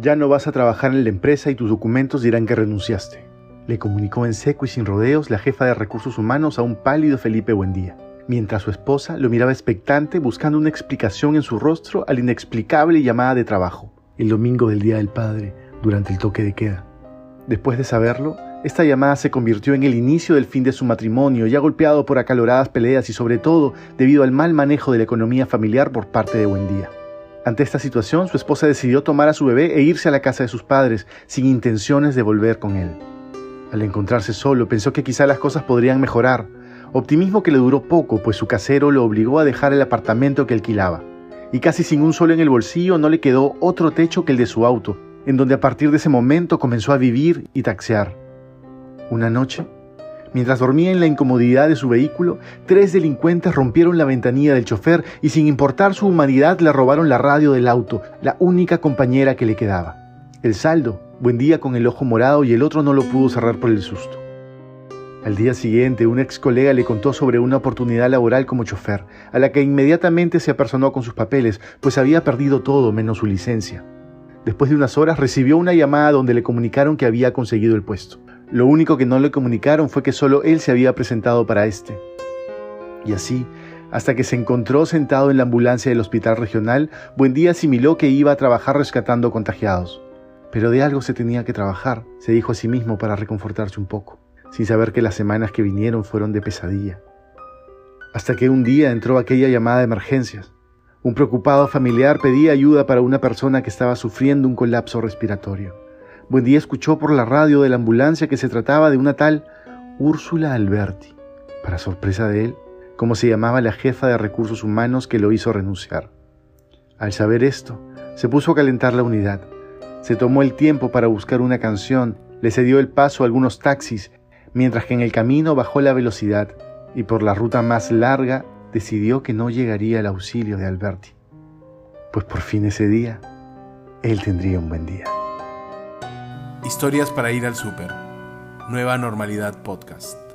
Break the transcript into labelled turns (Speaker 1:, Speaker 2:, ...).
Speaker 1: Ya no vas a trabajar en la empresa y tus documentos dirán que renunciaste. Le comunicó en seco y sin rodeos la jefa de recursos humanos a un pálido Felipe Buendía, mientras su esposa lo miraba expectante buscando una explicación en su rostro a la inexplicable llamada de trabajo, el domingo del Día del Padre, durante el toque de queda. Después de saberlo, esta llamada se convirtió en el inicio del fin de su matrimonio, ya golpeado por acaloradas peleas y sobre todo debido al mal manejo de la economía familiar por parte de Buendía. Ante esta situación, su esposa decidió tomar a su bebé e irse a la casa de sus padres, sin intenciones de volver con él. Al encontrarse solo, pensó que quizá las cosas podrían mejorar, optimismo que le duró poco, pues su casero lo obligó a dejar el apartamento que alquilaba. Y casi sin un sol en el bolsillo no le quedó otro techo que el de su auto, en donde a partir de ese momento comenzó a vivir y taxear. Una noche, mientras dormía en la incomodidad de su vehículo, tres delincuentes rompieron la ventanilla del chofer y sin importar su humanidad le robaron la radio del auto, la única compañera que le quedaba. El saldo, buen día con el ojo morado y el otro no lo pudo cerrar por el susto. Al día siguiente, un ex colega le contó sobre una oportunidad laboral como chofer, a la que inmediatamente se apersonó con sus papeles, pues había perdido todo menos su licencia. Después de unas horas recibió una llamada donde le comunicaron que había conseguido el puesto. Lo único que no le comunicaron fue que solo él se había presentado para este. Y así, hasta que se encontró sentado en la ambulancia del hospital regional, Buendía asimiló que iba a trabajar rescatando contagiados. Pero de algo se tenía que trabajar, se dijo a sí mismo para reconfortarse un poco, sin saber que las semanas que vinieron fueron de pesadilla. Hasta que un día entró aquella llamada de emergencias. Un preocupado familiar pedía ayuda para una persona que estaba sufriendo un colapso respiratorio. Buen día escuchó por la radio de la ambulancia que se trataba de una tal Úrsula Alberti. Para sorpresa de él, como se llamaba la jefa de recursos humanos que lo hizo renunciar. Al saber esto, se puso a calentar la unidad se tomó el tiempo para buscar una canción, le cedió el paso a algunos taxis, mientras que en el camino bajó la velocidad y por la ruta más larga decidió que no llegaría el auxilio de Alberti. Pues por fin ese día, él tendría un buen día.
Speaker 2: Historias para ir al súper. Nueva Normalidad Podcast.